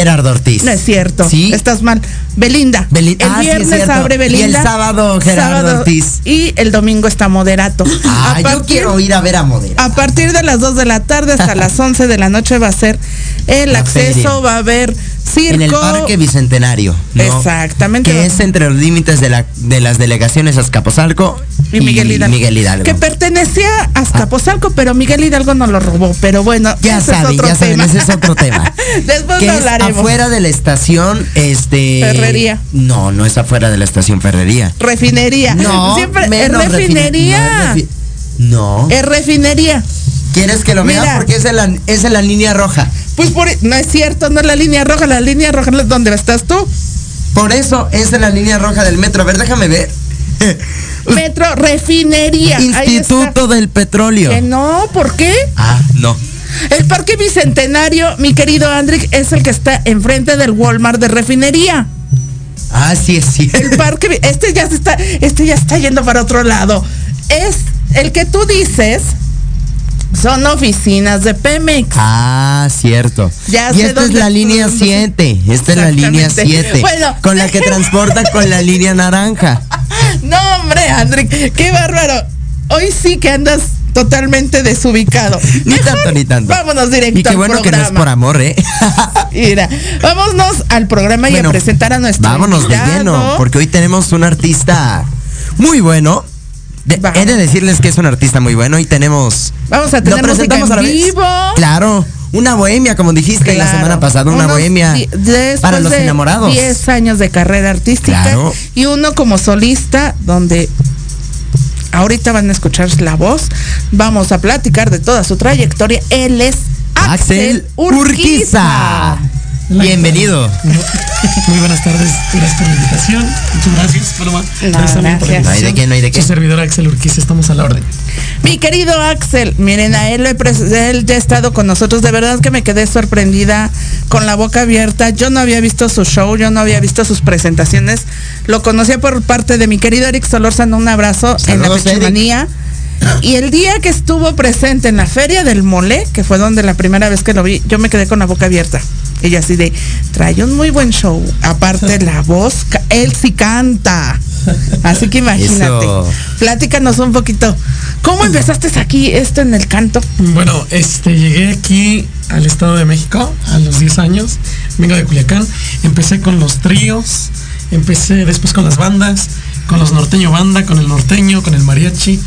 Gerardo Ortiz. No es cierto. ¿Sí? Estás mal. Belinda. Beli- el Ah, viernes abre Y Belinda. el sábado Gerardo Ortiz. Y el domingo está Moderato. Ah, A yo partir- quiero ir a ver a Modera. A partir de las 2 de la tarde hasta las 11 de la noche va a ser el La acceso, feria. va a haber circo. En el Parque Bicentenario. ¿no? Exactamente. Que es entre los límites de, la, de las delegaciones Azcapotzalco y Miguel Hidalgo. Miguel Hidalgo. Que pertenecía a Azcapotzalco, pero Miguel Hidalgo no lo robó. Pero bueno, ya ese saben, es otro ya saben, tema. ese es otro tema. Después que lo es hablaremos. afuera de la estación, este... Ferrería. No, no es afuera de la estación Ferrería. Refinería. No, Siempre es menos refinería. No, es refi- no. Es refinería. ¿Quieres que lo Mira. veas? Porque es en, la, es en la línea roja. Pues por, no es cierto, no es la línea roja, la línea roja es donde estás tú. Por eso es en la línea roja del metro. A ver, déjame ver. Metro Refinería. Instituto del Petróleo. Que no, ¿por qué? Ah, no. El Parque Bicentenario, mi querido Andrick, es el que está enfrente del Walmart de Refinería. Ah, sí, es cierto. El parque, este ya se está, este ya está yendo para otro lado. Es el que tú dices, son oficinas de Pemex. Ah, cierto. Ya y esta es la línea dónde- 7. Esta es la línea Exactamente. 7. Bueno. Con la que transporta con la línea naranja. No, hombre, Andrick, qué bárbaro. Hoy sí que andas totalmente desubicado. Ni Mejor tanto, ni tanto. Vámonos directo Y qué al bueno que no es por amor, ¿eh? Mira, vámonos al programa y a presentar a nuestro Vámonos de lleno, porque hoy tenemos un artista muy bueno. De- he de decirles que es un artista muy bueno y tenemos. Vamos a ¿Lo tener música presentamos en a la vez? vivo. Claro, una bohemia, como dijiste la semana pasada, una bohemia para los de enamorados. 10 años de carrera artística Claro. y uno como solista donde ahorita van a escuchar la voz. Vamos a platicar de toda su trayectoria. Él es Axel, Axel Urquiza. Urquiza. Bienvenido. Muy buenas tardes, gracias por la invitación. Muchas gracias, Paloma. No, Gracias también por la gracias. No hay de qué, no hay de qué. Su servidor Axel Urquiza, estamos a la orden. Mi querido Axel, miren, a él, él ya ha estado con nosotros. De verdad que me quedé sorprendida, con la boca abierta. Yo no había visto su show, yo no había visto sus presentaciones. Lo conocía por parte de mi querido Eric Solórzano. Un abrazo en la Eric. Y el día que estuvo presente en la Feria del Mole, que fue donde la primera vez que lo vi, yo me quedé con la boca abierta. Ella así de, trae un muy buen show. Aparte la voz, él sí canta. Así que imagínate. Eso. Platícanos un poquito. ¿Cómo empezaste aquí esto en el canto? Bueno, este llegué aquí al Estado de México a los 10 años. Vengo de Culiacán. Empecé con los tríos, empecé después con las bandas, con los norteño banda, con el norteño, con el mariachi.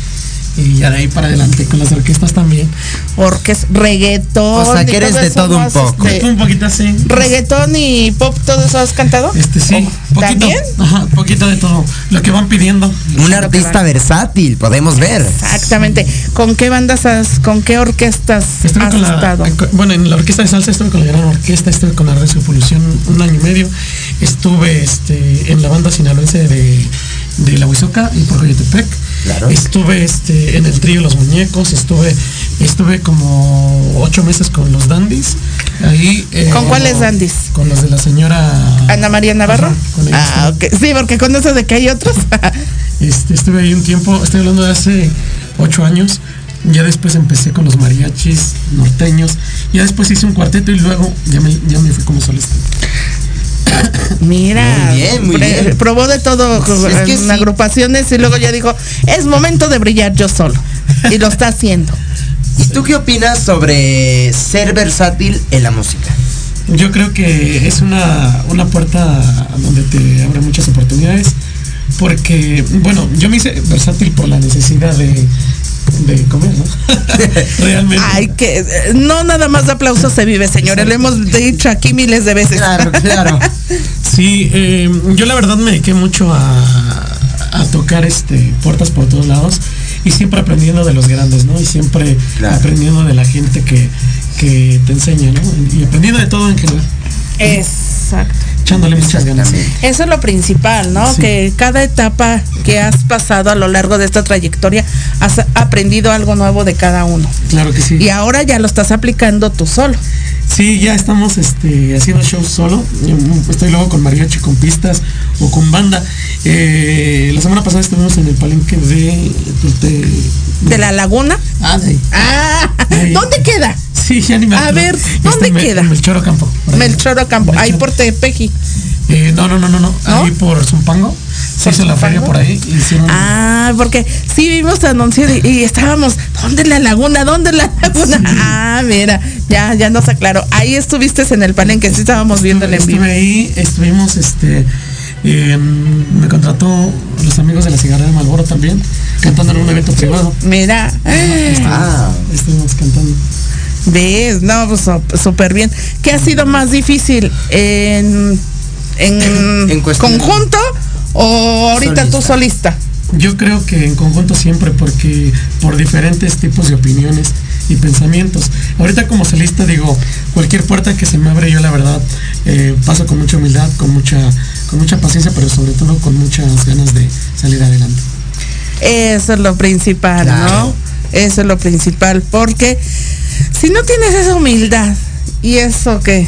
Y ya de ahí para adelante, con las orquestas también. Orques, reggaetón. O sea, y que eres de todo un poco. este, Un poquito así. reggaetón y pop, ¿todo eso has cantado? Este sí, ¿O- poquito. ¿También? Ajá, poquito de todo. Lo que van pidiendo. Un artista versátil, podemos ver. Exactamente. ¿Con qué bandas has, con qué orquestas Estuve has con la, estado? con- bueno, en la orquesta de salsa estuve con la gran orquesta, estuve con la Recio Evolución un año y medio, estuve este, en la banda sinaloense de, de La Huizoca y por Coyotepec, Claro. estuve este, en el trío Los Muñecos, estuve, estuve como ocho meses con los Dandis, ahí eh, ¿Con cuáles dandies? Con los de la señora Ana María Navarro. Ajá, con ellos ah, ok. Sí, porque con eso de que hay otros. Este, estuve ahí un tiempo, estoy hablando de hace ocho años. Ya después empecé con los mariachis norteños. Ya después hice un cuarteto y luego ya me, ya me fui como solista. Mira, Muy bien, muy pre- bien. probó de todo Es que en sí. agrupaciones y luego ya dijo, es momento de brillar yo solo. Y lo está haciendo. ¿Y tú qué opinas sobre ser versátil en la música? Yo creo que es una, una puerta donde te abre muchas oportunidades. Porque, bueno, yo me hice versátil por la necesidad de, de comer, ¿no? Realmente. Ay, que no nada más de aplausos se vive, señores. Lo hemos dicho aquí miles de veces. Claro, claro. Sí, eh, yo la verdad me dediqué mucho a, a tocar este puertas por todos lados y siempre aprendiendo de los grandes, ¿no? Y siempre Claro. aprendiendo de la gente que, que te enseña, ¿no? Y aprendiendo de todo en general, Exacto. echándole muchas ganas. Eso es lo principal, ¿no? Sí. Que cada etapa que has pasado a lo largo de esta trayectoria has aprendido algo nuevo de cada uno. Claro que sí. Y ahora ya lo estás aplicando tú solo. Sí, ya estamos este, haciendo shows solo. Estoy luego con mariachi, con pistas o con banda. Eh, la semana pasada estuvimos en el palenque de... de, De la laguna. ah, de ahí. Ah, Ahí. ¿dónde queda? Sí, ya ni me A acuerdo. ver, Este, ¿dónde queda? Melchor Ocampo. por ahí. Melchor Campo, ahí por Tepeji. Eh, no, no, no, no, no. ¿No? Ahí por Zumpango. Se ¿Por hizo la feria por ahí. Hicieron. Ah, porque sí vimos anunciado y, y estábamos, ¿dónde es la laguna? ¿Dónde es la laguna? Ah, mira, ya, ya nos aclaró. Ahí estuviste en el palenque, sí estábamos viendo el en vivo. Estuve ahí, estuvimos, este, eh, me contrató los amigos de la cigarra de Malboro también, cantando en un evento privado. Mira, Ah, Estuvimos cantando. ves, no, pues súper bien. ¿Qué ha sido más difícil en, en, En cuestión- conjunto o ahorita tú solista? Yo creo que en conjunto siempre, porque por diferentes tipos de opiniones y pensamientos. Ahorita como solista digo, cualquier puerta que se me abre, yo la verdad eh, paso con mucha humildad, con mucha, con mucha paciencia, pero sobre todo con muchas ganas de salir adelante. Eso es lo principal, Claro. ¿no? Eso es lo principal, porque si no tienes esa humildad y eso que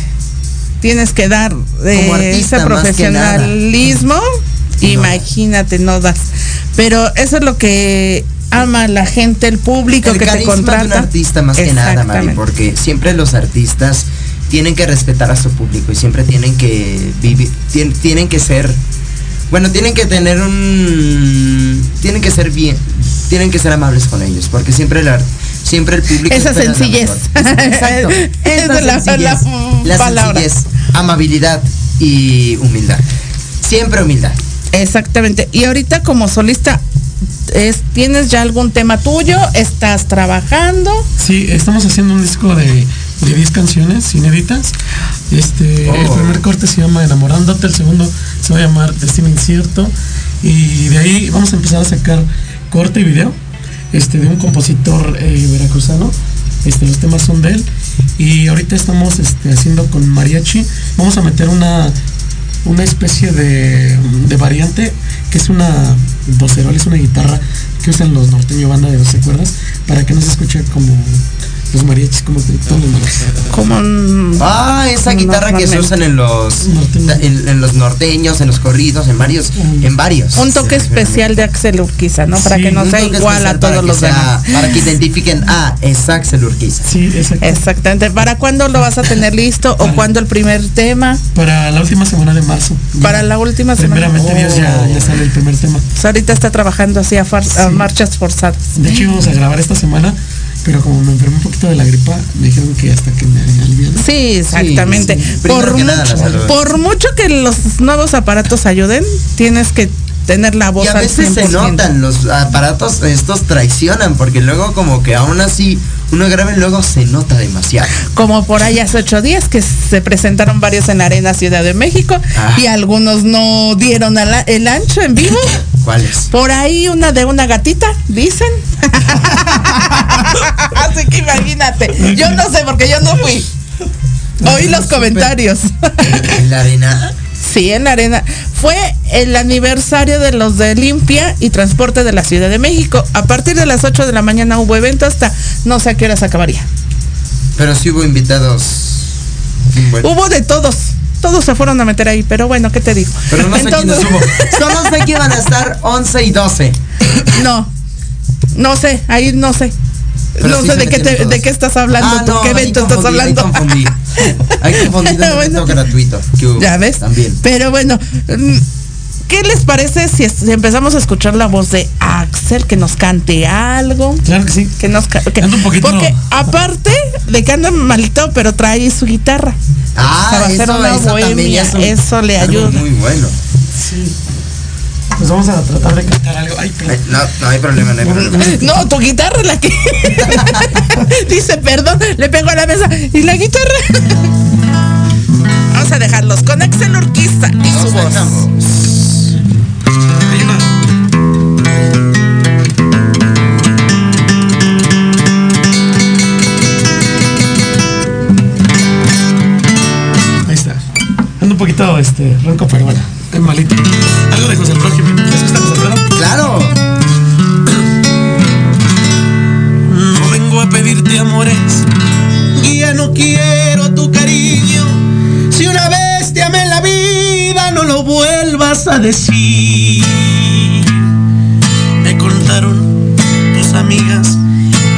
tienes que dar de Como artista, ese más que nada. profesionalismo. Imagínate, no das. Pero eso es lo que ama la gente, el público el que te contrata. de un artista más que nada, Mari, porque siempre los artistas tienen que respetar a su público y siempre tienen que vivir, tien- tienen que ser, bueno, tienen que tener un, tienen que ser bien, tienen que ser amables con ellos, porque siempre el, siempre el público Esa la sencillez. Exacto. Esa Esa es la- sencillez, la la palabra. sencillez, amabilidad y humildad. Siempre humildad. Exactamente. Y ahorita como solista, es, ¿tienes ya algún tema tuyo? ¿Estás trabajando? Sí, estamos haciendo un disco de, de 10 canciones inéditas. Este, Oh. El primer corte se llama Enamorándote, el segundo se va a llamar Destino Incierto. Y de ahí vamos a empezar a sacar corte y video este, de un compositor eh, veracruzano. Este, los temas son de él. Y ahorita estamos este, haciendo con mariachi. Vamos a meter una, una especie de, de variante que es una docerola, es una guitarra que usan los norteño banda de 12 cuerdas para que no se escuche como los mariachis, todos los Como un- Ah, esa guitarra que se usan en los Norteños. en, en los norteños, en los corridos, en varios, en varios. un toque especial de Axel Urquiza, ¿no? Para Sí, que no sea igual a todos los sea- demás. Para que identifiquen, ah, es Axel Urquiza. Sí, exacto. Exactamente. ¿Para cuándo lo vas a tener listo? ¿O cuándo el primer tema? Para la última semana de marzo. Para la última semana. Primeramente Dios ya, Oh. ya sale el primer tema. Pues ahorita está trabajando así a, far- a Sí. marchas forzadas. De hecho íbamos a grabar esta semana, pero como me enfermé un poquito de la gripa, me dijeron que hasta que me alivian. Sí, exactamente. Sí, sí. Por, que nada, la mucho, por mucho que los nuevos aparatos ayuden, tienes que tener la voz Y a al veces se 100%. notan, los aparatos estos traicionan, porque luego como que aún así uno graba y luego se nota demasiado. Como por ahí hace ocho días que se presentaron varios en la Arena Ciudad de México Ah. y algunos no dieron la- el ancho en vivo. ¿Cuáles? Por ahí una de una gatita, dicen. Así que imagínate. Yo no sé porque yo no fui. Oí los comentarios. En la arena. Sí, en la arena. Fue el aniversario de los de Limpia y Transporte de la Ciudad de México. A partir de las 8 de la mañana hubo evento hasta no sé a qué horas acabaría. Pero sí hubo invitados. Bueno, Hubo de todos. Todos se fueron a meter ahí, pero bueno, ¿qué te digo? pero no sé quiénes hubo. Solo sé que iban a estar 11 y 12. No, no sé, ahí no sé. Pero no sí sé de qué, te- de qué estás hablando, Ah, tú, no, qué ahí evento estás confundí, ahí hablando. confundí. Hay confundido el Bueno. Ya ves. También. Pero bueno, mm, ¿qué les parece si, empezamos a escuchar la voz de Axel, que nos cante algo? Claro que sí. Que nos que- un poquito- Porque aparte de que anda malito, pero trae su guitarra. O sea, va Ah, a ser eso, una eso bohemia, ya es un- eso le ayuda. Muy bueno. Sí. Pues vamos a tratar de cantar algo. Ay, No, no hay problema, no hay problema. No, tu guitarra es la que dice perdón, le pego a la mesa y la guitarra. Vamos a dejarlos con Axel Urquiza y su voz. Ahí está. Ando un poquito este, ronco, pero bueno, Malito. Algo de José ¡Claro! No vengo a pedirte amores. Y ya no quiero tu cariño. Si una vez te amé en la vida, no lo vuelvas a decir. Me contaron tus amigas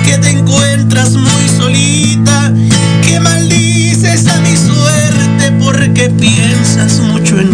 que te encuentras muy solita, que maldices a mi suerte porque piensas mucho en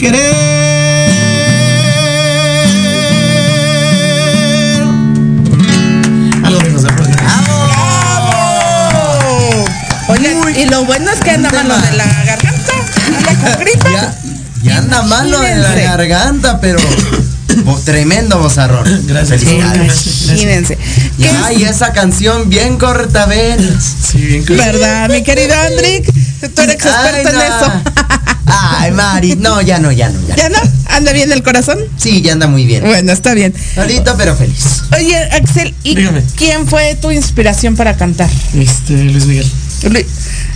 querer. Algo de José Jorge. Oye, y lo bueno es que anda malo de la garganta. Anda con gripa. Ya, ya anda malo en la garganta, pero bo- tremendo bozarrón. Gracias. Imagínense. ¿Qué Ya, y esa canción bien cortavenas. Sí, bien claro. ¿Verdad, mi querido Andrick? Tú eres Ay, experto en no. eso. Ay, Mari, no, ya no, ya no, ya. ¿Ya no? ¿Anda bien el corazón? Sí, ya anda muy bien. Bueno, está bien. Solito, pero feliz. Oye, Axel, ¿y Dígame. quién fue tu inspiración para cantar? Este, Luis Miguel. Lu-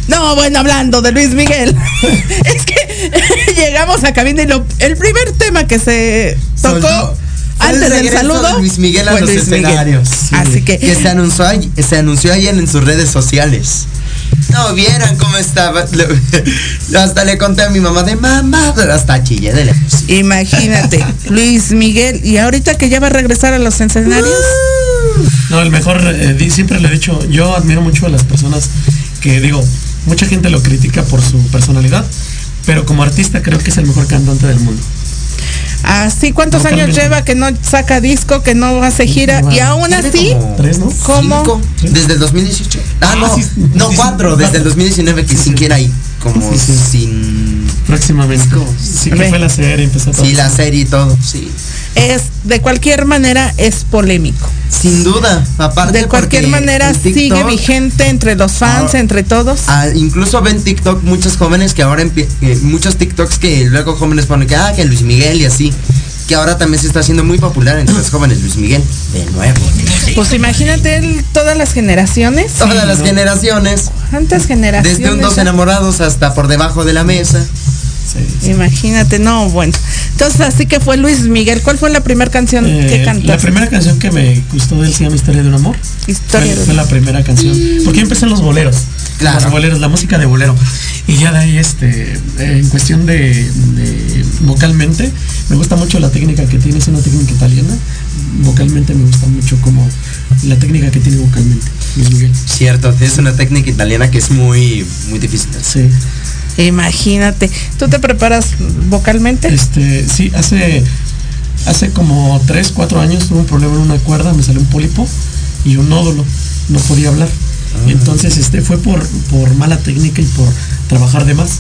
No, bueno, hablando de Luis Miguel. es que llegamos a cabina y lo- el primer tema que se tocó Soltó- antes del saludo de Luis Miguel a fue los Luis Miguel. escenarios. Así que, Que se anunció, se anunció ayer en sus redes sociales. No vieran cómo estaba. Hasta le conté a mi mamá de mamá, pero hasta chillé de lejos. imagínate, Luis Miguel, y ahorita que ya va a regresar a los escenarios, No, el mejor, eh, di- siempre le he dicho, yo admiro mucho a las personas que digo, mucha gente lo critica por su personalidad, pero como artista creo que es el mejor cantante del mundo. Así cuántos años lleva que no saca disco, que no hace gira, y aún así, como Tres, ¿no? ¿Cómo? cinco, desde el 2018. Ah, Ah, no, sí, no, sí, cuatro, sí, desde el 2019 que Sí, sí. siquiera ahí, como Sí, sí. sin. Próximamente. Sí, que fue la serie, empezó todo. Sí, la serie y todo, sí. es de cualquier manera es polémico. Sin duda, aparte De cualquier manera sigue vigente entre los fans, Ah. entre todos. ah, incluso ven TikTok muchos jóvenes que ahora que muchos TikToks que luego jóvenes ponen que ah que Luis Miguel y así que ahora también se está haciendo muy popular entre los jóvenes Luis Miguel de nuevo Pues imagínate él, todas las generaciones, todas las no. generaciones cuántas generaciones. desde un dos enamorados hasta por debajo de la mesa. Imagínate, no, bueno. Entonces así que fue Luis Miguel. ¿Cuál fue la primera canción Eh, que la cantaste? primera canción que me gustó de él se llama Historia de un amor. Historia fue, de- fue la primera canción. Porque yo empecé en los boleros. Claro. Los boleros, la música de bolero. Y ya de ahí, este, eh, en cuestión de, de vocalmente, me gusta mucho la técnica que tiene, es una técnica italiana. Vocalmente me gusta mucho como la técnica que tiene vocalmente, Luis Miguel. cierto es una técnica italiana que es muy muy difícil. Sí. Imagínate. ¿Tú te preparas vocalmente? Este, sí, hace, hace como 3, 4 años tuve un problema en una cuerda, me salió un pólipo y un nódulo, no podía hablar. Entonces, este, fue por, por mala técnica y por trabajar de más.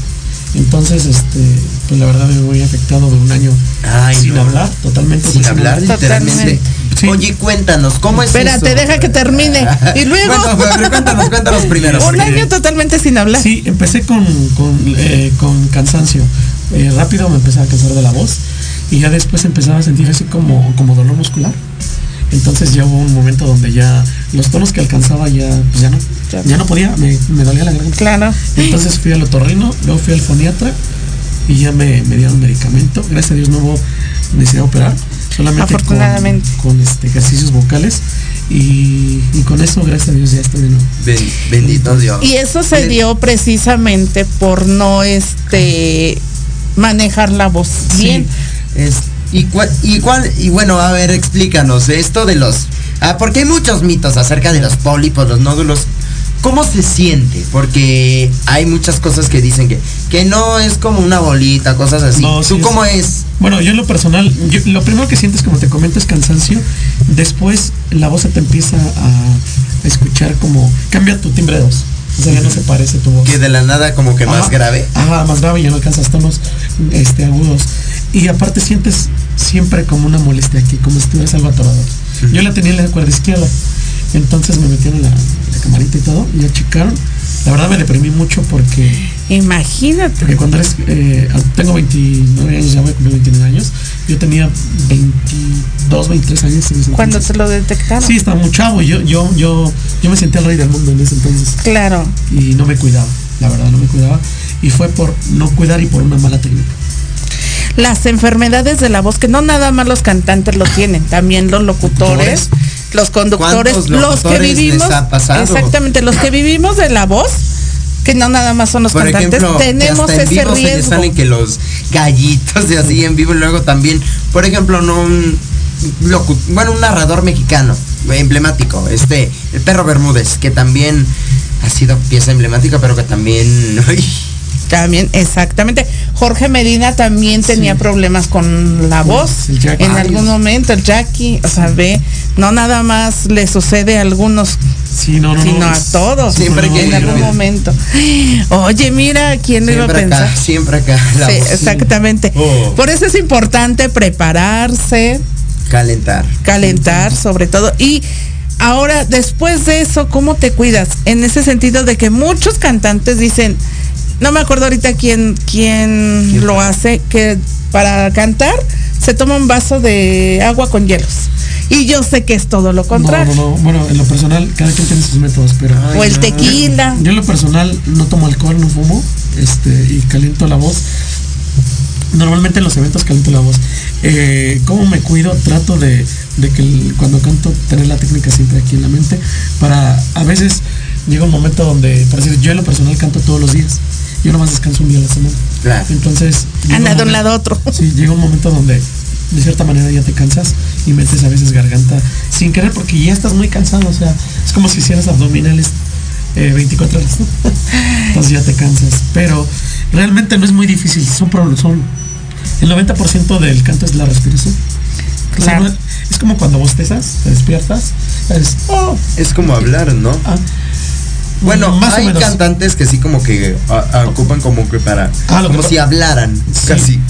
Entonces, este, pues la verdad me voy afectado de un año Ay, sin no. hablar, totalmente sin hablar Totalmente. literalmente Sí. oye cuéntanos cómo es Espérate, eso? deja que termine. Y luego. Bueno, pero cuéntanos cuéntanos primero Un año totalmente sin hablar. Sí, empecé con, con, eh, con cansancio. Eh, rápido me empecé a cansar de la voz y ya después empezaba a sentir así como, como dolor muscular. Entonces ya hubo un momento donde ya los tonos que alcanzaba ya, pues ya no, Ya. ya no podía, me, me dolía la garganta. Claro. Entonces fui al otorrino, luego fui al foniatra y ya me, me dieron medicamento. Gracias a Dios no hubo necesidad de operar, solamente con- Afortunadamente. con, este, ejercicios vocales y, y con eso, gracias a Dios, ya estoy de nuevo. Ben- bendito Dios Y eso se dio precisamente por no este manejar la voz bien. Es, y, cuál, y, cuál, y bueno, a ver, explícanos esto de los... Ah, porque hay muchos mitos acerca de los pólipos, los nódulos. ¿Cómo se siente? Porque hay muchas cosas que dicen que, que no es como una bolita, cosas así. No, ¿Tú cómo es? Bueno, yo en lo personal, yo- lo primero que sientes, como te comento, es cansancio. Después la voz se te empieza a escuchar como cambia tu timbre de voz. O sea, ya no se parece tu voz. Que de la nada como que más grave. Ajá, más grave, ya no alcanzas tonos este, agudos. Y aparte sientes siempre como una molestia aquí, como si tuvieras algo atorado. Yo la tenía en la cuerda izquierda. Entonces me metieron la, la camarita y todo, y ya checaron. La verdad me deprimí mucho porque, Imagínate. porque cuando eres, eh, tengo 29 años, ya voy a cumplir 29 años, yo tenía 22, 23 años. Cuando te lo detectaron. Sí, estaba muy chavo, yo, yo, yo, yo me sentía el rey del mundo en ese entonces Claro. y no me cuidaba, la verdad no me cuidaba y fue por no cuidar y por una mala técnica. Las enfermedades de la voz, que no nada más los cantantes lo tienen, también los locutores, los conductores, ¿Cuántos los que locutores les vivimos. ha pasado? Exactamente, los que vivimos de la voz, que no nada más son los Por cantantes, ejemplo, que tenemos hasta en ese vivo se le riesgo. salen que los gallitos y así en vivo y luego también, por ejemplo, no un bueno, un narrador mexicano emblemático, este, el perro Bermúdez, que también ha sido pieza emblemática, pero que también uy, También, exactamente. Jorge Medina también tenía problemas con la voz. el Jackie. En algún momento, el Jackie, o sea, ve, no nada más le sucede a algunos, Sí, no, no, sino no. a todos. Siempre que- en algún momento. Oye, mira, ¿quién lo iba a siempre pensar? acá, siempre acá, la Sí, voz, exactamente. Oh. Por eso es importante prepararse, calentar. calentar sobre todo. Y ahora, después de eso, ¿cómo te cuidas? En ese sentido de que muchos cantantes dicen, no me acuerdo ahorita quién, quién ¿Quién lo hace, que para cantar se toma un vaso de agua con hielos. Y yo sé que es todo lo No, contrario. no, no. Bueno, en lo personal, cada quien tiene sus métodos, pero Ay, O el no. tequila. yo en lo personal no tomo alcohol, no fumo, este, y caliento la voz. Normalmente en los eventos caliento la voz. Eh, ¿Cómo me cuido? Trato de, de que el- cuando canto tener la técnica siempre aquí en la mente. Para a veces llega un momento donde, por decir, yo en lo personal canto todos los días. Yo nomás descanso un día a la semana. Claro. Entonces. Anda de un lado a otro. Sí, llega un momento donde de cierta manera ya te cansas y metes a veces garganta sin querer porque ya estás muy cansado. O sea, es como si hicieras abdominales eh, 24 horas. ¿no? Entonces ya te cansas. Pero realmente no es muy difícil. Son, son el 90% del canto es la respiración. O sea, Claro. es como cuando bostezas, te despiertas. Es, oh, Es como hablar, ¿no? ah. Bueno, Más o hay menos. cantantes que sí como que a- a- ocupan como que para Ah, como que- si hablaran, Sí. casi.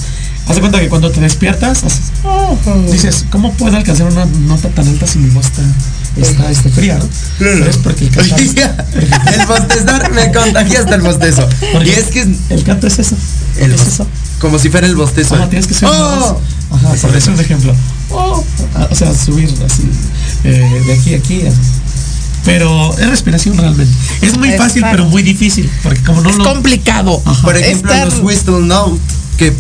Haz de cuenta que cuando te despiertas, haces, oh, dices, ¿cómo puedo alcanzar una nota tan alta si mi voz está, está fría, no? Pero es porque el ya, el bostezar me contagia hasta el bostezo. porque Y es que el canto es eso. el es eso. como si fuera el bostezo. Ajá, tienes que ser ¡Oh! Ajá, por decir un ejemplo. Oh, ah, o sea, subir así, eh, de aquí a aquí. Pero es respiración realmente. Es muy fácil, pero muy difícil. Porque como no Es lo. complicado. Ajá. Por ejemplo, Estar- los Whistle Note, que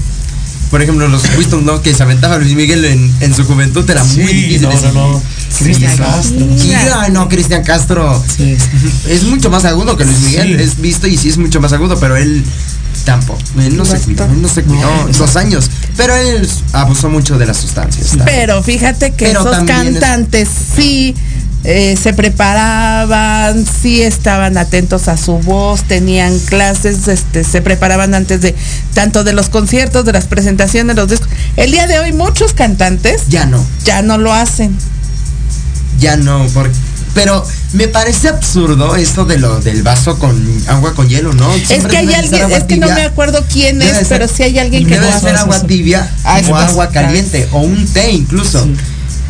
por ejemplo, los Whistle Note que se aventaba Luis Miguel en, en su juventud era muy difícil. no, no, no. Cristian. Castro. Sí, ay, no, Cristian Castro Sí, es mucho más agudo que Luis Miguel. Sí. Es visto y sí es mucho más agudo, pero él tampoco. Él no se cuidó, él no se cuidó No, dos años. Pero él abusó mucho de las sustancias. Pero fíjate que Pero esos cantantes sí eh, se preparaban, sí estaban atentos a su voz, tenían clases, este, se preparaban antes de tanto de los conciertos, de las presentaciones, de los discos. El día de hoy muchos cantantes Ya no. ya no lo hacen. Ya no, porque pero me parece absurdo esto de lo del vaso con agua con hielo, ¿no? es que hay alguien, es que no me acuerdo quién es, pero sí hay alguien que debe lo ser agua tibia Ah, o agua caliente o un té incluso. Sí.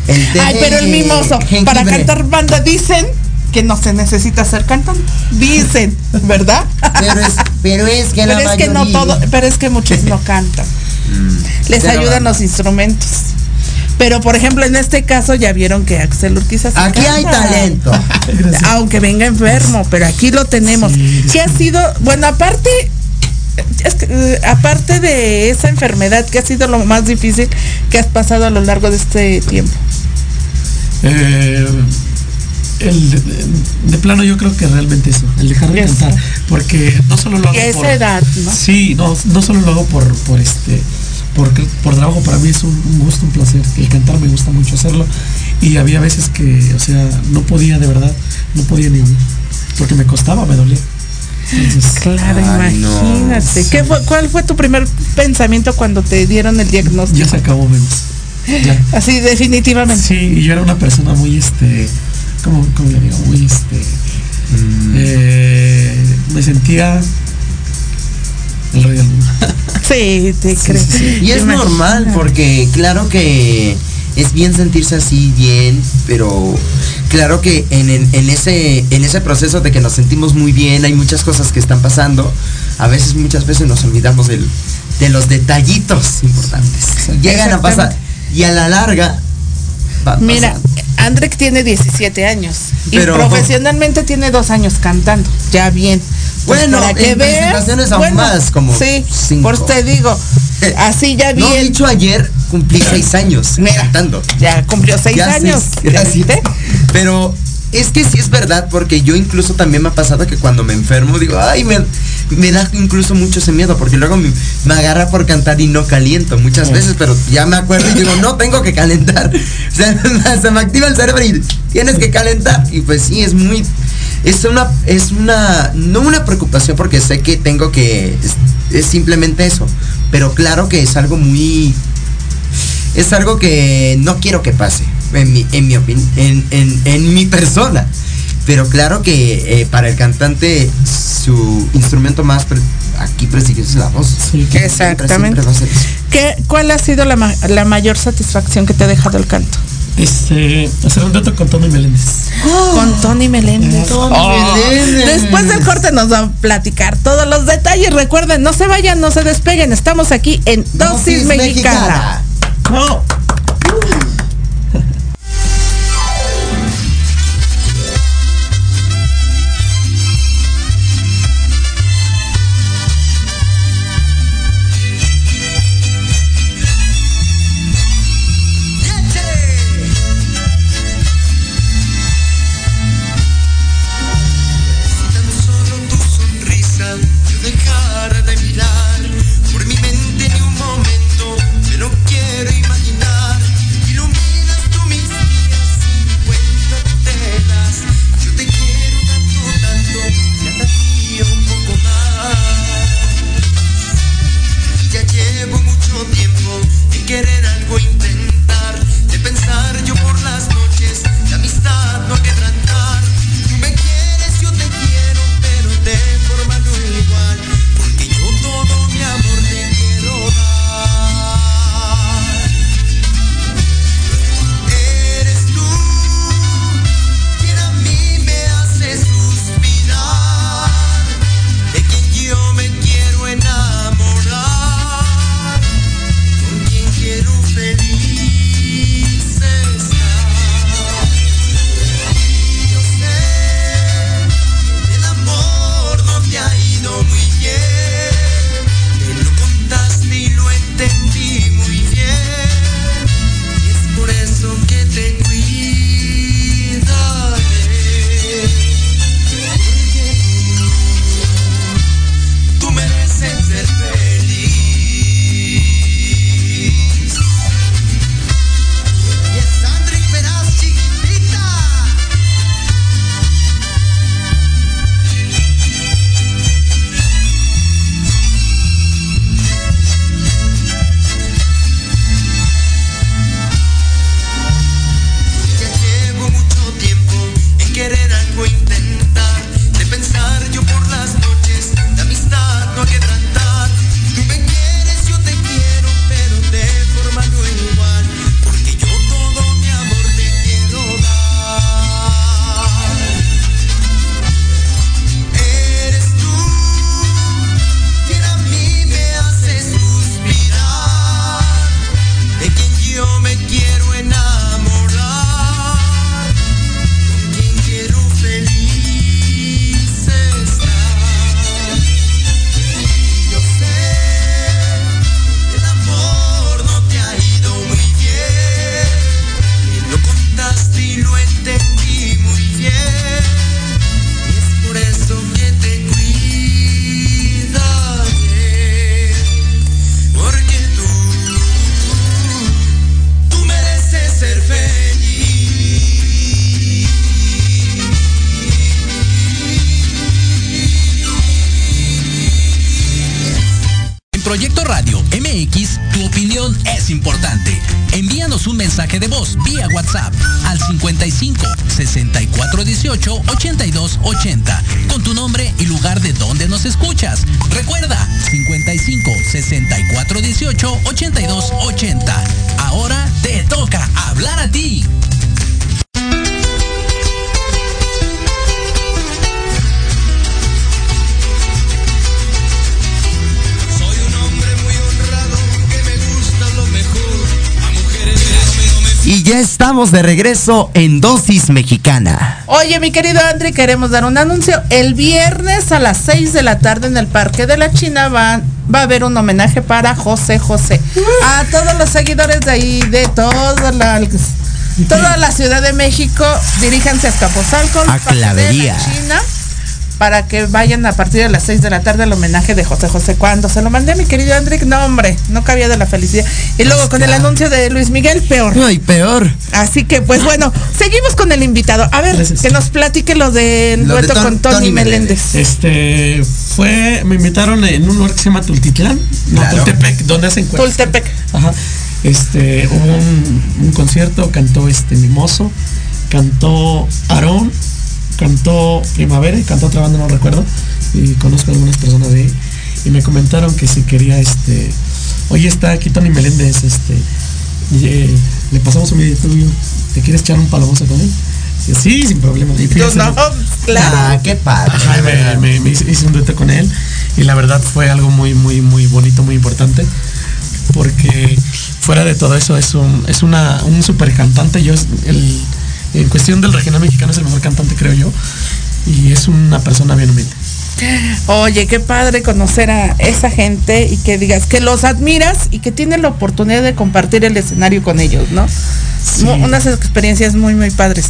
El té Ay, pero el mimoso, jengibre. para cantar banda dicen que no se necesita ser cantante. Dicen, ¿verdad? Pero es, pero es que Pero la es que no mayoría- todo, pero es que muchos no cantan. Mm, Les pero ayudan los instrumentos. Pero por ejemplo, en este caso ya vieron que Axel Urquiza sí Aquí hay talento. Aunque venga enfermo, pero aquí lo tenemos. Sí, ¿Qué ha sido? Bueno, aparte es que, eh, aparte de esa enfermedad, ¿qué ha sido lo más difícil que has pasado a lo largo de este tiempo? Eh, el de, de plano yo creo que realmente eso, el dejar de cantar, porque no solo lo hago esa por edad, ¿no? Sí, no, no solo lo hago por, por este por, por trabajo, para mí es un, un gusto, un placer. El cantar me gusta mucho hacerlo. Y había veces que, o sea, no podía de verdad, no podía ni oír. Porque me costaba, me dolía. Claro, Ay, no. imagínate. ¿Qué fue, ¿Cuál fue tu primer pensamiento cuando te dieron el diagnóstico? ya se acabó, menos. Ya. Así, definitivamente. Sí, y yo era una persona muy, este, ¿cómo, cómo le digo? Muy, este, Mm. eh, me sentía el rey del mundo. Sí, te creo. Y es normal, porque claro que es bien sentirse así, bien, pero claro que en, en- en ese, en ese proceso de que nos sentimos muy bien, hay muchas cosas que están pasando. A veces, muchas veces nos olvidamos del- de los detallitos importantes. Llegan a pasar. Y a la larga. va Mira. Andrek tiene 17 años Pero- y profesionalmente tiene dos años cantando. Ya bien. Pues Bueno, para que en veas, presentaciones aún más, como Sí, cinco. por te digo, así ya No, bien. dicho ayer, cumplí seis años Mira, cantando. Ya cumplió seis Ya años. seis, ¿ya gracias. Pero es que sí es verdad, porque yo incluso también me ha pasado que cuando me enfermo digo, ay, me, me da incluso mucho ese miedo, porque luego me, me agarra por cantar y no caliento muchas veces, pero ya me acuerdo y digo, no, tengo que calentar. O sea, se me activa el cerebro y tienes que calentar. Y pues sí, es muy... Es una, es una, no una preocupación porque sé que tengo que, es, es simplemente eso, pero claro que es algo muy es algo que no quiero que pase, en mi, en mi opinión, en, en- en mi persona. Pero claro que eh, para el cantante su instrumento más pre- aquí prestigioso es la voz. Sí, Siempre, Exactamente. siempre va a ser eso. ¿Qué, ¿Cuál ha sido la, ma- la mayor satisfacción que te ha dejado el canto? Este, hacer un dueto con Tony Meléndez. Con Tony Meléndez. Tony Oh. Meléndez. Después del corte nos va a platicar todos los detalles. Recuerden, no se vayan, no se despeguen. Estamos aquí en Dosis, Mexicana. No. De regreso en Dosis Mexicana. Oye, mi querido Andri, queremos dar un anuncio. El viernes a las 6 de la tarde en el Parque de la China va, va a haber un homenaje para José José. A todos los seguidores de ahí, de toda la, toda la Ciudad de México, diríjanse a Escaposalco, A Clavería. China, para que vayan a partir de las 6 de la tarde al homenaje de José José. Cuando se lo mandé a mi querido Andrick, no hombre, no cabía de la felicidad. Y luego con el anuncio de Luis Miguel, peor. No, y peor. Así que, pues bueno, seguimos con el invitado. A ver, Gracias. que nos platique lo del de dueto con Tony, Tony Meléndez. Este fue, me invitaron en un lugar que se llama Tultitlán, no Claro. Tultepec, donde hacen cuentos. Tultepec. Ajá. Este, hubo un, un concierto, cantó este Mimoso, cantó Aarón, cantó Primavera y cantó otra banda, no recuerdo. Y conozco a algunas personas de ahí. Y me comentaron que si quería este. Oye, está aquí Tony Meléndez, este. y, eh, le pasamos un video tuyo. ¿Te quieres echar un palomoso con él? Y sí, sin problema. Y Yo, no, claro. Ah, qué padre. Ajá, me, me- me hice, hice un dueto con él y la verdad fue algo muy, muy, muy bonito, muy importante. Porque fuera de todo eso es un, es una, un super cantante. Yo es el, en cuestión del regional mexicano es el mejor cantante, creo yo. Y es una persona bien humilde. Oye, qué padre conocer a esa gente y que digas que los admiras y que tienes la oportunidad de compartir el escenario con ellos, ¿no? Sí. Unas experiencias muy, muy padres.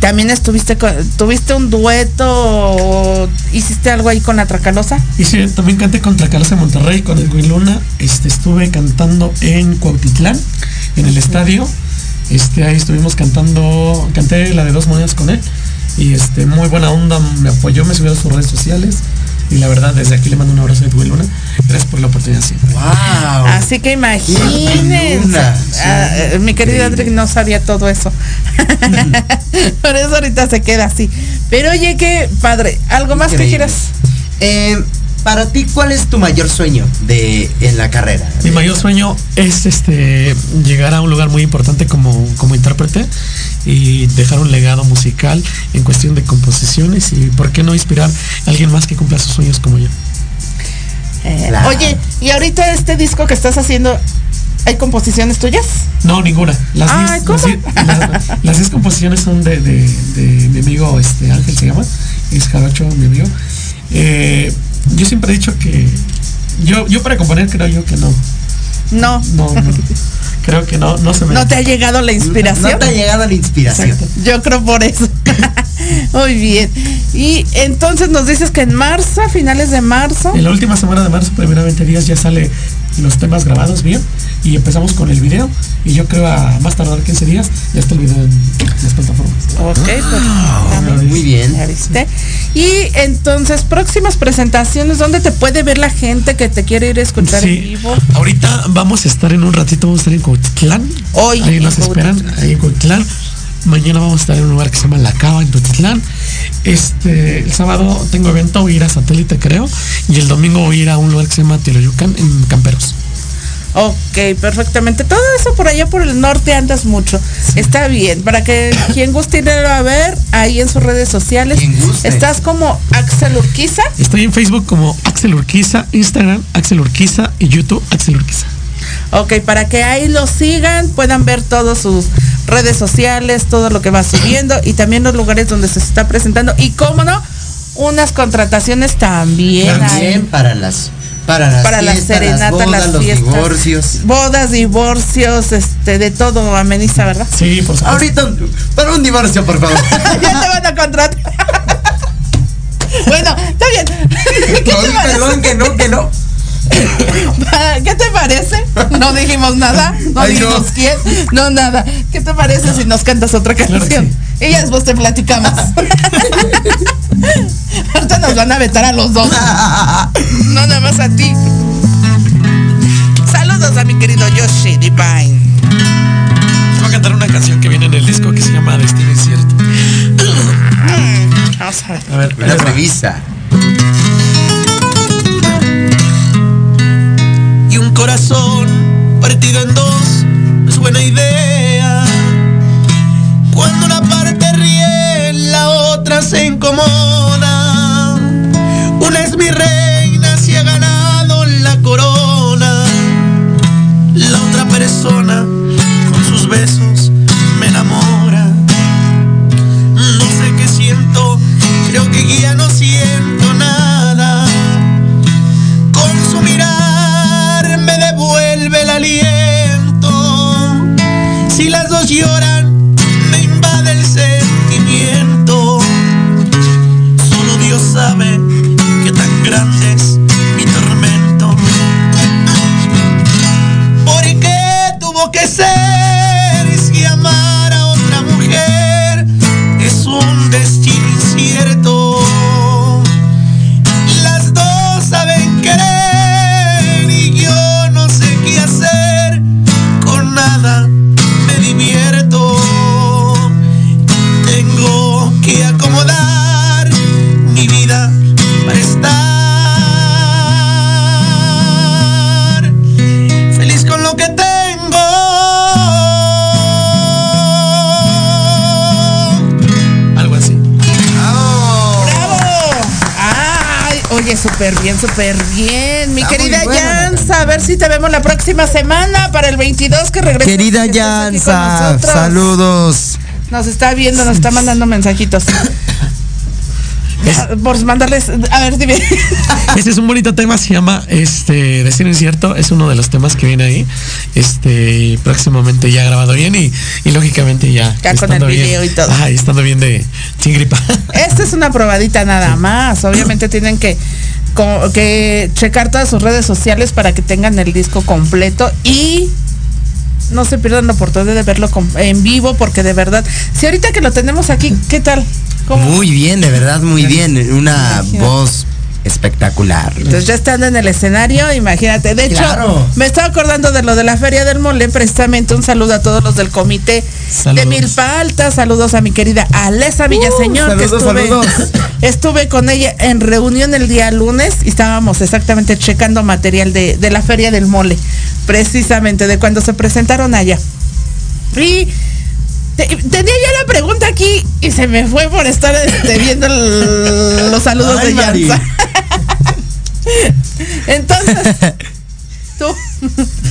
También estuviste, con- tuviste un dueto, hiciste algo ahí con la Tracalosa. Y sí, también canté contra Carlos de Monterrey con el Luna. Este, estuve cantando en Cuautitlán, en el estadio. Este, ahí estuvimos cantando, canté la de dos monedas con él. Y este, muy buena onda, me apoyó, me subió a sus redes sociales. Y la verdad, desde aquí le mando un abrazo a Edwin Luna. Gracias por la oportunidad siempre. Wow. Así que imagínense. Luna, sí, Ah, eh, mi querido. Andrick no sabía todo eso. Por eso ahorita se queda así. Pero oye, qué padre. ¿Algo más que quieras? Eh, para ti, ¿cuál es tu mayor sueño de en la carrera? Mi mayor sueño es este llegar a un lugar muy importante como, como intérprete y dejar un legado musical en cuestión de composiciones y por qué no inspirar a alguien más que cumpla sus sueños como yo. Eh, Claro. Oye, y ahorita este disco que estás haciendo, ¿hay composiciones tuyas? No, ninguna. Las, Ay, diez, ¿cómo? las, las- las diez composiciones son de, de- de mi amigo este Ángel se llama, es Jarocho, mi amigo. Eh, yo siempre he dicho que yo, yo para componer creo yo que no. No. No, no. creo que no, no se me ¿No te ha llegado la inspiración? No te ha llegado la inspiración. Exacto. Yo creo por eso. Muy bien. Y entonces nos dices que en marzo, a finales de marzo. En la última semana de marzo, primeramente días, ya sale los temas grabados bien y empezamos con el video y yo creo a más tardar 15 días ya está el video en las plataformas. Ok, pues, también. Muy bien. Ya viste. Y entonces, próximas presentaciones, ¿dónde te puede ver la gente que te quiere ir a escuchar en vivo? ahorita vamos a estar en un ratito, vamos a estar en Cuautitlán. Hoy Ahí nos esperan, ahí en Cuautitlán. Mañana vamos a estar en un lugar que se llama La Cava en Cuautitlán. Este, el sábado tengo evento, voy a ir a Satélite creo. Y el domingo voy a ir a un lugar que se llama Teoloyucan en Camperos. Ok, perfectamente. Todo eso por allá por el norte andas mucho. Está bien. Para que quien guste ir a ver ahí en sus redes sociales. Estás como Axel Urquiza. Estoy en Facebook como Axel Urquiza, Instagram Axel Urquiza y YouTube Axel Urquiza. Ok, para que ahí lo sigan, puedan ver todas sus redes sociales, todo lo que va subiendo y también los lugares donde se está presentando. Y cómo no, unas contrataciones también. También hay. para las para las para la fiestas, serenata, las bodas, las los fiestas, divorcios. bodas, divorcios, este, de todo ameniza, ¿verdad? Sí, por supuesto. Ahorita para un divorcio, por favor. ya te van a contratar. bueno, está bien. ¿Qué No, te perdón, que no, que no. ¿Qué te parece? No dijimos nada, no Ay, no. dijimos quién, no nada. ¿Qué te parece si nos cantas otra Claro canción? Y ya después te platicamos. Ahorita nos van a vetar a los dos, no nada más a ti. a mi querido Yoshi Divine. Les voy a cantar una canción que viene en el disco que se llama Destino Incierto. Vamos a ver. A ver, Una revista. y un corazón partido en dos no es buena idea. Cuando una parte ríe, la otra se incomoda. Una es mi reina si Oye, súper bien, súper bien. Mi Está querida Yanza, a ver si te vemos la próxima semana para el 22 que regresa. Querida Yanza, saludos. Nos está viendo, nos está mandando mensajitos. Ya, Por mandarles, a ver, dime. Este es un bonito tema, se llama este Destino Incierto, es uno de los temas que viene ahí. Este, próximamente ya grabado bien y, y lógicamente ya. Ya con el bien- video y todo. Ay, estando bien de sin gripa. Esta es una probadita nada más. Obviamente tienen que, que checar todas sus redes sociales para que tengan el disco completo y no se pierdan la oportunidad de verlo en vivo porque de verdad, si ahorita que lo tenemos aquí, ¿qué tal? ¿Cómo? Muy bien, de verdad, muy bien. Una Imagínate. voz espectacular. Entonces ya estando en el escenario, imagínate. De hecho, Claro. me estaba acordando de lo de la Feria del Mole, precisamente un saludo a todos los del comité de. Milpa Alta, saludos a mi querida Alesa Villaseñor, que saludos, estuve, saludos. estuve con ella en reunión el día lunes y estábamos exactamente checando material de, de la Feria del Mole, precisamente de cuando se presentaron allá. Y tenía yo la pregunta aquí y se me fue por estar este, viendo el- los saludos Ay, de. Yanza. Entonces, tú,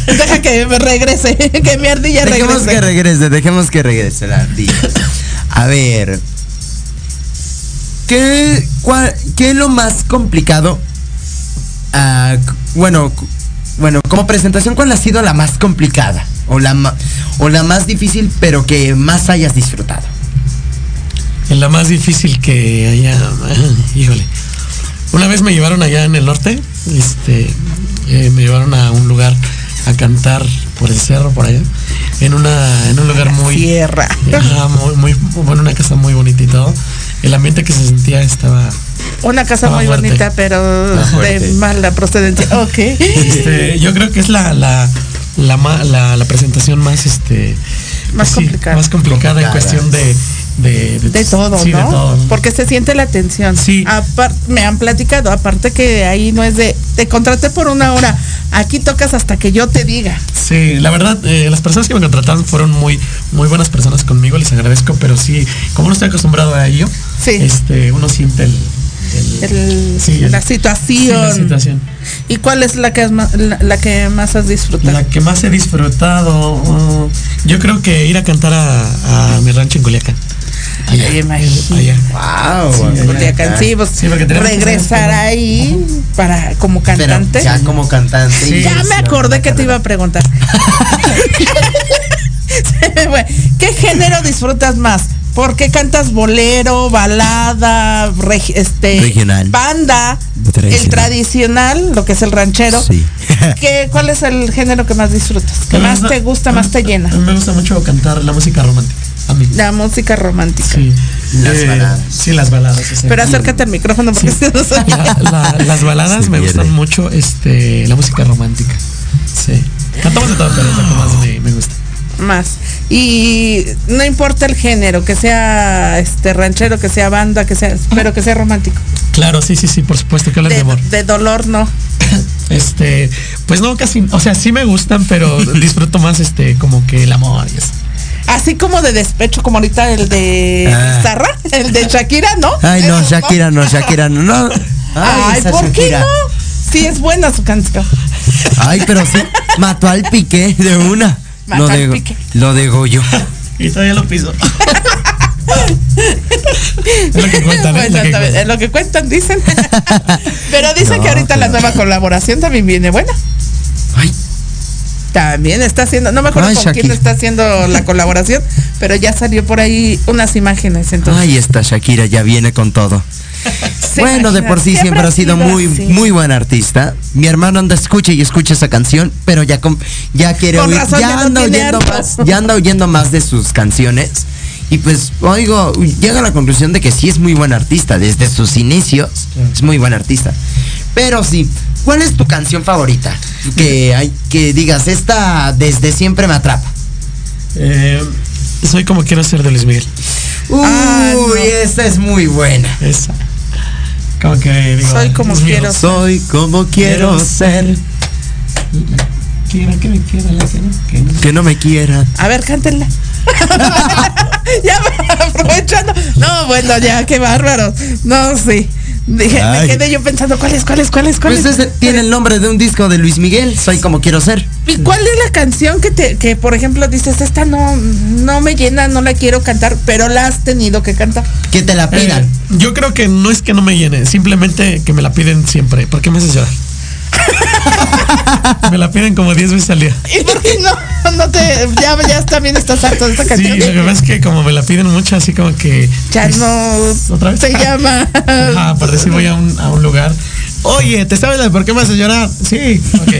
deja que me regrese, que mi ardilla Dejemos regrese. que regrese, dejemos que regrese la ardilla. A ver. ¿Qué, cuál- qué es lo más complicado? C- bueno, bueno, como presentación, ¿cuál ha sido la más complicada? O la, o la más difícil, pero que más hayas disfrutado. En la más difícil que haya, híjole. Una vez me llevaron allá en el norte, este, eh, me llevaron a un lugar a cantar por el cerro por allá, en una, en un lugar muy, Sierra. Ajá, muy, muy, bueno, una casa muy bonita y todo. El ambiente que se sentía estaba, Una casa Estaba muy fuerte. bonita, pero de mala procedencia. Ok. este, yo creo que es la, la, la, la, la presentación más, este, Más sí, complicada. más complicada en cuestión de, de, De todo, sí, ¿no? de todo. Porque se siente la tensión. Sí. Apar- me han platicado, aparte que ahí no es de, te contraté por una hora, aquí tocas hasta que yo te diga. Sí, la verdad, eh, las personas que me contrataron fueron muy, muy buenas personas conmigo, les agradezco, pero sí, como no estoy acostumbrado a ello, Sí. este, uno siente el, el- El- sí, el- la sí, situación. la situación. ¿Y cuál es la que, es ma- la, la que más has disfrutado? La que más he disfrutado, uh, yo creo que ir a cantar a, a mi rancho en Culiacán. Allá, imagínate. Wow. Sí, allá. Culiacán, sí, pues, Sí, regresar ahí para como Pero cantante. ya como cantante. Sí. Ya me acordé que te iba a preguntar. ¿Qué género disfrutas más? ¿Por qué cantas bolero, balada, reg- este, Regional. banda, Tradicional. el tradicional, lo que es el ranchero? Sí. ¿Qué, ¿Cuál es el género que más disfrutas? ¿Que más te gusta, más te llena? A mí me gusta mucho cantar la música romántica. A mí. La música romántica. Sí. Las baladas. Sí, las baladas. Pero acércate al micrófono porque Sí. se- La- la- las baladas me gustan mucho, este, la música romántica. Sí. Cantamos de todo, pero es la que más me, me gusta. Más. Y no importa el género, que sea este ranchero, que sea banda, que sea, pero que sea romántico. Claro, sí, sí, sí, por supuesto que hablas de De, amor. de dolor no. Este, pues no, casi, o sea, sí me gustan, pero disfruto más este, como que el amor y eso. Así como de despecho, como ahorita el de Ah. Zarra, el de Shakira, ¿no? Ay, no, Shakira, no, Shakira, no. no. Ay, esa ¿por qué no? Sí, es buena su canción. Ay, pero sí, mató al piqué de una. Mató lo al de, Piqué. lo degolló. Y todavía lo piso. es lo que cuentan, ¿eh? Es lo que cuentan. es lo que cuentan, dicen. pero dicen No, que ahorita la nueva colaboración también viene buena. Ay, También está haciendo, no me acuerdo Ay, con quién Shakira. está haciendo la colaboración, pero ya salió por ahí unas imágenes. Entonces, ay, esta Shakira ya viene con todo. bueno, de por sí siempre ha sido muy, así. muy buen artista. Mi hermano anda escucha y escucha esa canción, pero ya ya quiere Con oír, razón, ya anda oyendo harto. más, ya anda oyendo más de sus canciones. Y pues, oigo, llega a la conclusión de que sí es muy buen artista. Desde sus inicios, es muy buen artista. Pero sí, ¿cuál es tu canción favorita? Que hay, que digas, esta desde siempre me atrapa. Eh, soy como quiero ser de Luis Miguel. Uy, Ah, no. esta es muy buena. Esa. Como que digo. Soy como Dios mío, quiero ser. Soy como quiero ser, Quiera que me quiera, la que no, que no. que no me quiera. A ver, cántenla. ya aprovechando. No, bueno, ya, qué bárbaro. No, sí. Dije, me quedé yo pensando, ¿cuál es, cuál es, cuál es, cuál Pues es? ese tiene el nombre de un disco de Luis Miguel, Soy como quiero ser. ¿Y cuál es la canción que te, que por ejemplo dices, esta no, no me llena, no la quiero cantar, pero la has tenido que cantar? Que te la pidan. Eh, yo creo que no es que no me llene, simplemente que me la piden siempre. ¿Por qué me haces llorar? me la piden como 10 veces al día. ¿Y por qué no, no te, ya, ya también estás harto de esta Sí, canción? lo que pasa es que como me la piden mucho, así como que... ya no ¿Otra vez? se llama. Ajá, por decir voy a un, a un lugar. Oye, ¿te sabes la de por qué me haces llorar? Sí, ok.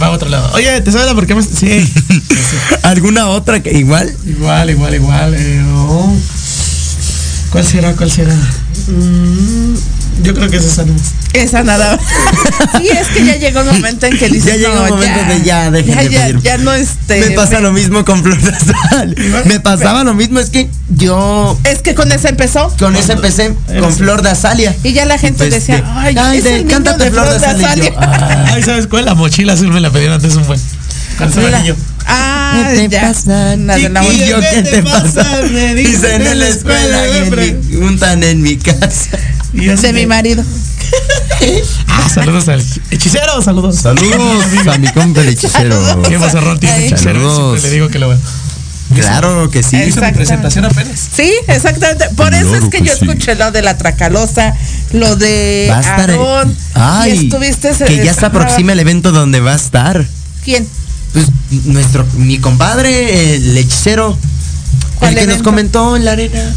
Va a otro lado. Oye, ¿te sabes la por qué me haces? Sí. ¿Alguna otra que igual? Igual, igual, igual. eh, oh. ¿Cuál será? ¿Cuál será? Mm, yo creo que es esa nomás. Esa nada. Sí, es que ya llegó un momento en que dices, Ya llega un no, momento de ya, dejen ya, de ya, pedir. ya no este. me pasa lo mismo con Flor de Sal. Me pasaba lo mismo, es que yo Es que con esa empezó. con esa empecé con Flor de Azalia. Y ya la gente Pues, decía, de- ay, ay, es de- el niño cántate de Flor de Flor de Azalea", y yo, Azalea. Ay, ¿sabes cuál? La mochila azul me la pedieron antes un buen. Ah, ¿Qué te ya. pasa, de chiquillo? ¿Qué te pasa? Me Dicen en la escuela mi- preguntan en mi casa. Y De mi marido. Ah, saludos al hechicero, saludos. Saludos a mi compa el hechicero. Qué bozarrón tiene hechicero. Siempre le digo que lo veo. Claro que sí. Hizo mi presentación apenas. Sí, exactamente. Por eso es que, que yo sí. escuché lo de la tracalosa, lo de Va a estar. Aarón. Ay, y estuviste que ya se aproxima el evento donde va a estar. ¿Quién? Pues nuestro, mi compadre, el hechicero, ¿Cuál el que nos comentó en la arena.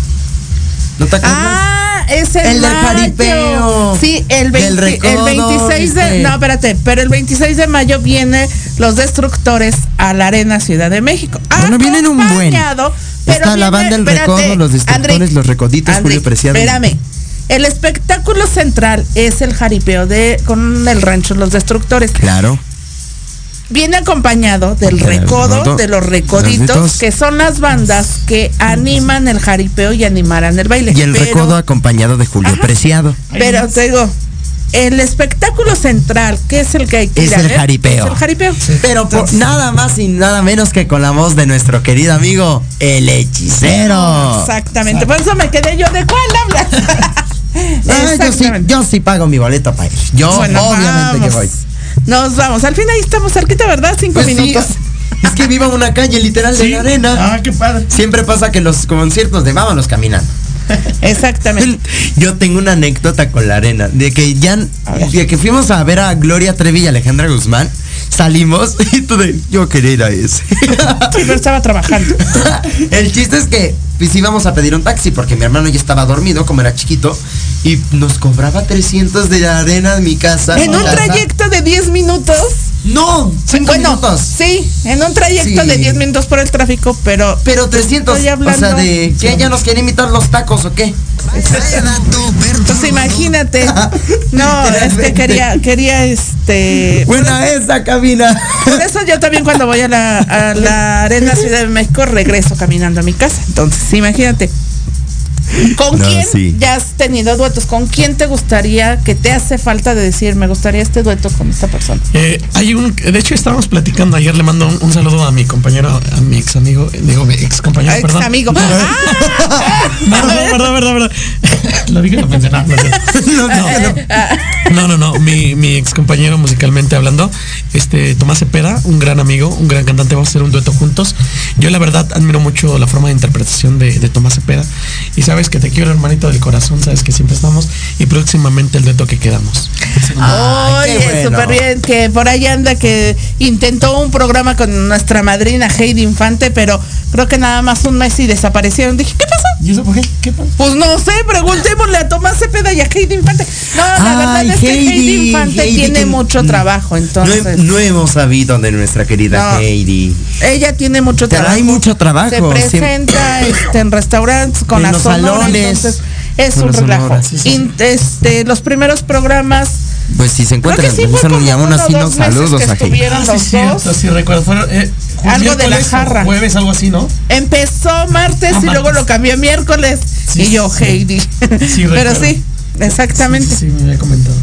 ¿No te acuerdas? Ah, es el, El del mayo. jaripeo. Sí, el, Del 20 el recodo, 26 de. No, espérate, pero el 26 de mayo viene los destructores a la Arena Ciudad de México. Bueno, vienen un buen. Pero Está la viene- banda El espérate, Recodo, los Destructores, André, los Recoditos, André, Julio Preciado. Espérame. El espectáculo central es el jaripeo de con el rancho Los Destructores. Claro. Viene acompañado del recodo, de los recoditos, que son las bandas que animan el jaripeo y animarán el baile. Y el Pero- recodo acompañado de Julio Ajá. Preciado. Pero te digo, el espectáculo central, que es el que hay que Es ir a el ver, jaripeo. es el jaripeo. Pero por nada más y nada menos que con la voz de nuestro querido amigo, el hechicero. Exactamente. Por eso me quedé yo de cuál hablas. Ah, yo, sí, yo sí pago mi boleto para ir. Yo Bueno, obviamente que vamos. voy. Nos vamos. Al fin ahí estamos cerquita, ¿verdad? Cinco Pues sí, minutos. es que vivo en una calle literal de la arena. Ah, qué padre. Siempre pasa que los conciertos de vámonos caminando. Exactamente. Yo tengo una anécdota con la arena, de que ya, de que fuimos a ver a Gloria Trevi y Alejandra Guzmán, salimos y tú de, yo quería ir a ese. Pero estaba trabajando. El chiste es que pues íbamos a pedir un taxi porque mi hermano ya estaba dormido, como era chiquito, y nos cobraba 300 de la arena en mi casa. En un Casa. trayecto de 10 minutos. No, cinco bueno, minutos. sí, en un trayecto Sí. de 10 minutos por el tráfico, pero Pero 300, Estoy o sea, hablando- de que ella nos quiere imitar los tacos o qué? pues imagínate. No, es que quería, quería este. Buena esa cabina. Por eso yo también cuando voy a la, a la Arena Ciudad de México regreso caminando a mi casa. Entonces, imagínate. ¿Con No, quién sí. ya has tenido duetos? ¿Con quién te gustaría que te hace falta de decir, me gustaría este dueto con esta persona? Eh, hay un, de hecho estábamos platicando ayer, le mando un, un saludo a mi compañero, a mi ex amigo, digo ex compañero, Ex perdón. amigo. Ah, No, no, no, verdad, verdad, verdad. Lo dije, lo pensé, no, no. No, no, no, mi, mi ex compañero musicalmente hablando, este Tomás Cepeda, un gran amigo, un gran cantante, vamos a hacer un dueto juntos. Yo la verdad admiro mucho la forma de interpretación de, de Tomás Cepeda y sabes que te quiero hermanito del corazón, sabes que siempre estamos y próximamente el dueto que quedamos. Ay, qué Oye, bueno. súper bien, que por ahí anda que intentó un programa con nuestra madrina Heidi Infante, pero creo que nada más un mes y desaparecieron. Dije, ¿qué pasó? ¿Y eso por qué? ¿Qué pasa? Pues no sé, preguntémosle a Tomás Cepeda y a Heidi Infante. No, la verdad Ay, es que Heidi, Infante Heidi, tiene que- mucho trabajo, No, entonces. he- no hemos sabido de nuestra querida No. Heidi. Ella tiene mucho Pero trabajo. hay mucho trabajo, Se presenta este, en restaurantes con En la los entonces es un relajo. sí, sí. Este, los primeros programas Pues si se encuentran sí y aún así meses saludos que a Heidi. estuvieron Ah, los sí, cierto, dos. sí recuerdo. Fueron, eh, Algo de la jarra. Jueves, algo así, ¿no? Empezó martes Ah, y luego martes. lo cambió a miércoles. Sí, y yo, sí. Heidi. Pero sí, exactamente. Sí, sí, me había comentado.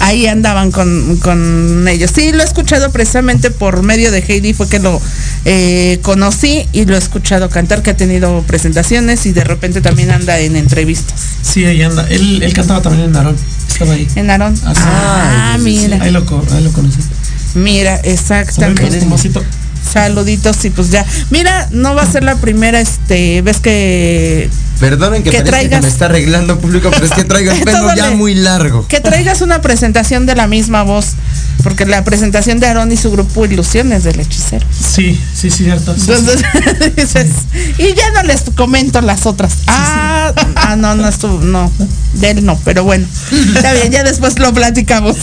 Ahí andaban con, con ellos. Sí, lo he escuchado precisamente por medio de Heidi, fue que lo eh, conocí y lo he escuchado cantar, que ha tenido presentaciones y de repente también anda en entrevistas. Sí, ahí anda. Él, él cantaba también en Narón. Estaba ahí. En Aarón. Ah. Ah, Sí, mira. ahí lo, ahí lo conocí. Mira, exactamente. Saluditos y pues ya. Mira, no va a ser la primera este vez que Perdonen que, Que parece traigas- que me está arreglando público, pero es que traigo el pelo ya muy largo. que traigas una presentación de la misma voz, porque la presentación de Aarón y su grupo Ilusiones del Hechicero. Sí, sí, sí, cierto. Sí, sí. Entonces, dices, y ya no les comento las otras. Ah, ah, no, no estuvo, no, de él no, pero bueno, está bien, ya después lo platicamos.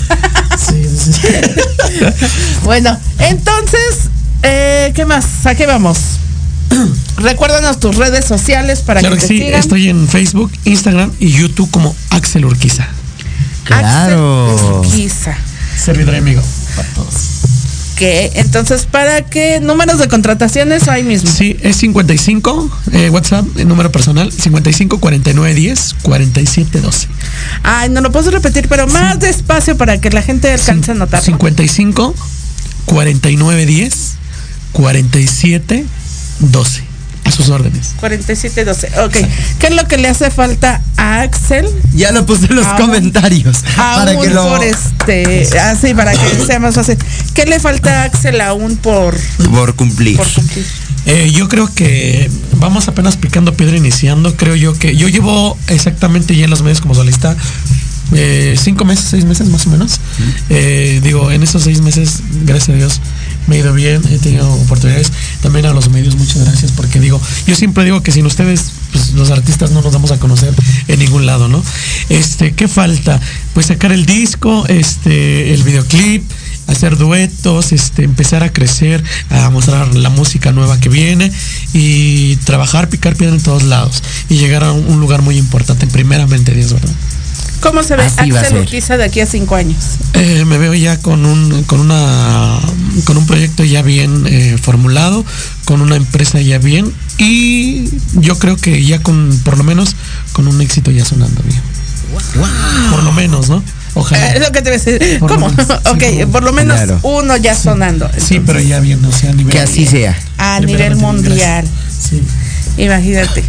Sí, sí, sí. Bueno, entonces, eh, ¿qué más? ¿A qué vamos? Recuérdanos tus redes sociales para Claro que que te sí, sigan. estoy en Facebook, Instagram y YouTube como Axel Urquiza. Claro. Axel Urquiza. Servidor y amigo para todos. que entonces para qué números de contrataciones hay mismo Sí, es 55, eh, WhatsApp, el número personal, 55 49 10 47 12. ay no lo puedo repetir pero más despacio para que la gente alcance a notar 55 49 10 47 12. A sus órdenes. 4712 ok qué es lo que le hace falta a Axel Ya lo puse en los comentarios. para aún que lo. por este así para que sea más fácil qué le falta a Axel aún por Por cumplir. por cumplir Eh, yo creo que vamos apenas picando piedra iniciando. Creo yo que yo llevo exactamente ya en los medios como solista eh, cinco meses, seis meses más o menos. Eh, digo, en esos seis meses, gracias a Dios, me ha ido bien, he tenido oportunidades. También a los medios, muchas gracias, porque digo, yo siempre digo que sin ustedes, pues los artistas no nos vamos a conocer en ningún lado, ¿no? Este, ¿qué falta? Pues sacar el disco, este, el videoclip hacer duetos, este, empezar a crecer, a mostrar la música nueva que viene y trabajar, picar piedra en todos lados y llegar a un, lugar muy importante, primeramente Dios, ¿verdad? Cómo se ve Así Axel. Urquiza de aquí a cinco años Eh, me veo ya con un, con una, con un proyecto ya bien eh, formulado, con una empresa ya bien y yo creo que ya con, por lo menos, con un éxito ya sonando bien. Por lo menos, ¿no? Ojalá. es lo que te voy a decir Por lo cómo menos, ok por lo menos Claro. uno ya sonando Sí, pero ya bien, o sea, a nivel Que así sea. a nivel mundial. Sí. Imagínate.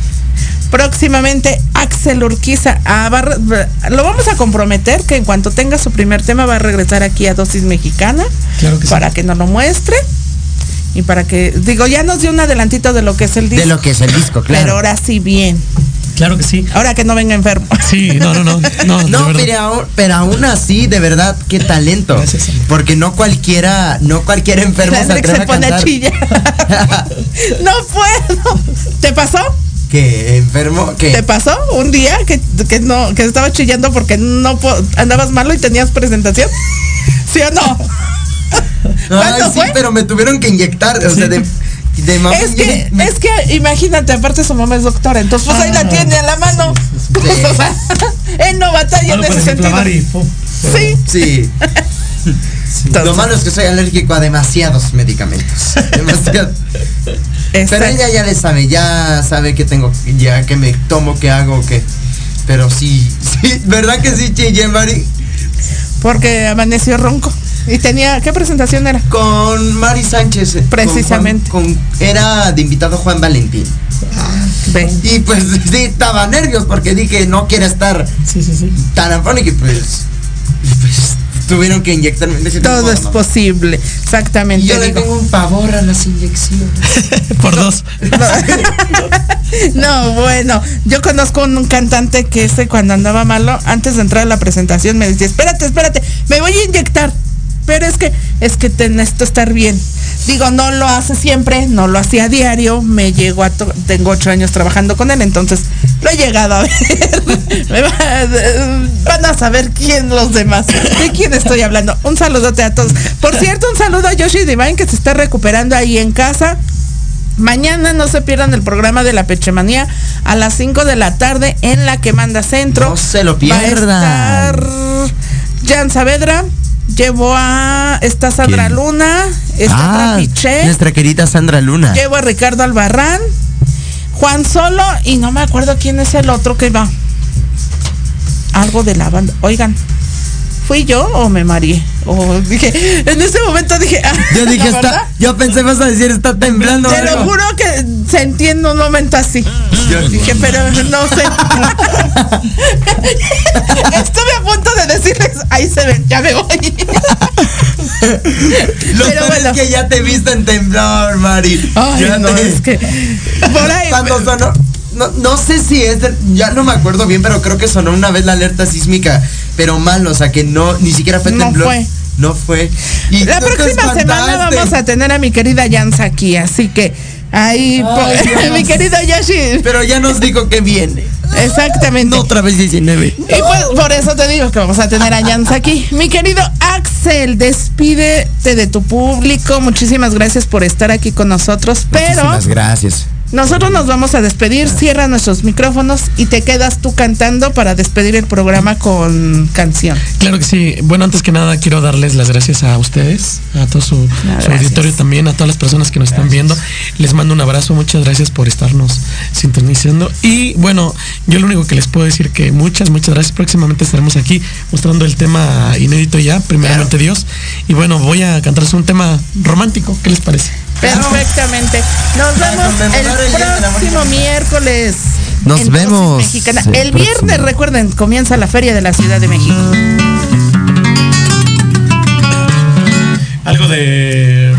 Próximamente Axel Urquiza ah, va a re- lo vamos a comprometer que en cuanto tenga su primer tema va a regresar aquí a Dosis Mexicana Claro que sí. para que nos lo muestre y para que digo ya nos dio un adelantito de lo que es el disco, De lo que es el disco, pero claro. ahora sí bien. Claro que sí. Ahora que no venga enfermo. Sí, no, no, no. No, No, pero aún, pero aún así, de verdad, qué talento. Gracias. Porque no cualquiera, no cualquier enfermo se se a pone a cantar. chillar. no puedo. ¿Te pasó? ¿Qué? ¿Enfermo? ¿Te ¿Qué? pasó un día que, que no que estabas chillando porque no po- andabas malo y tenías presentación? ¿Sí o no? ¿Cuándo Ay, sí, fue? pero me tuvieron que inyectar, o sea, de, de mamá. Es que, me- es que imagínate, aparte su mamá es doctora, entonces pues ahí la tiene a la mano. o sea, él no batalla en ese sentido. y. Sí. Sí. Lo malo es que soy alérgico a demasiados medicamentos. Demasiado. Pero exacto. ella ya le sabe, ya sabe que tengo, ya que me tomo, que hago, que. Pero sí, sí, ¿verdad que sí, Mari? Porque amaneció ronco. Y tenía, ¿qué presentación era? Con Mari Sánchez. eh, con Precisamente. Juan- con- era de invitado Juan Valentín. Ve. Y pues sí, estaba nervios porque dije, no quiere estar Sí, sí, sí. tan afónico y pues tuvieron que inyectarme. Todo es "No". posible. Y Exactamente. yo le tengo un pavor a las inyecciones. Por dos. No, bueno, yo conozco un cantante que ese cuando andaba malo, antes de entrar a la presentación me decía, espérate, espérate, me voy a inyectar. Pero es que, es que te necesito estar bien. Digo, no lo hace siempre, no lo hacía a diario, me llegó a, tengo ocho años trabajando con él, entonces lo he llegado a ver. Va- van a saber quién los demás, de quién estoy hablando. Un saludote a todos. Por cierto, un saludo a Yoshi Divine que se está recuperando ahí en casa. Mañana no se pierdan el programa de la Pechemanía a las 5 de la tarde en la que manda centro. No se lo Va a pierdan. estar Jan Saavedra, llevó a está Sandra ¿Quién? Luna, está Ah, Trapiche, nuestra querida Sandra Luna. llevo a Ricardo Albarrán, Juan Solo y no me acuerdo quién es el otro que va. Algo de la banda. Oigan, ¿fui yo o me mareé? O dije, en ese momento dije, ah, Yo dije, ¿la está, yo pensé vas a decir, está temblando. Te lo juro que sentí en un momento así. Yo- Dije, pero no sé. Estuve a punto de decirles, ahí se ven, ya me voy. Lo Pero bueno. es que ya te viste en temblor, Mari. Ay, Ya no, te- es que por ahí. Cuando sonó, no, no sé si es, de- ya no me acuerdo bien, pero creo que sonó una vez la alerta sísmica, pero mal, o sea que no, ni siquiera fue No temblor. fue. No fue. Y La próxima semana vamos a tener a mi querida Yansa aquí, así que ahí, Ay, mi querido Yoshi. Pero ya nos dijo que viene. Exactamente. No otra vez 19. Y pues por eso te digo que vamos a tener a Yansa aquí. Mi querido Axel, despídete de tu público. Muchísimas gracias por estar aquí con nosotros. Pero Muchísimas gracias. Nosotros nos vamos a despedir. Cierra nuestros micrófonos y te quedas tú cantando para despedir el programa con canción. Claro que sí. Bueno, antes que nada quiero darles las gracias a ustedes, a todo su, auditorio también, a todas las personas que nos están viendo. Les mando un abrazo, muchas gracias por estarnos sintonizando. Y bueno, yo lo único que les puedo decir que muchas, muchas gracias. Próximamente estaremos aquí mostrando el tema inédito ya, primeramente Dios. Y bueno, voy a cantarles un tema romántico. ¿Qué les parece? Perfectamente. Nos vemos el próximo miércoles. Nos en vemos Mexicana. el El viernes, próximo. recuerden, comienza la Feria de la Ciudad de México. Algo de.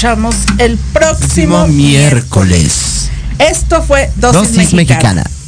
Escuchamos el próximo Próximo miércoles. Esto fue Dosis, Dosis Mexicana. mexicana.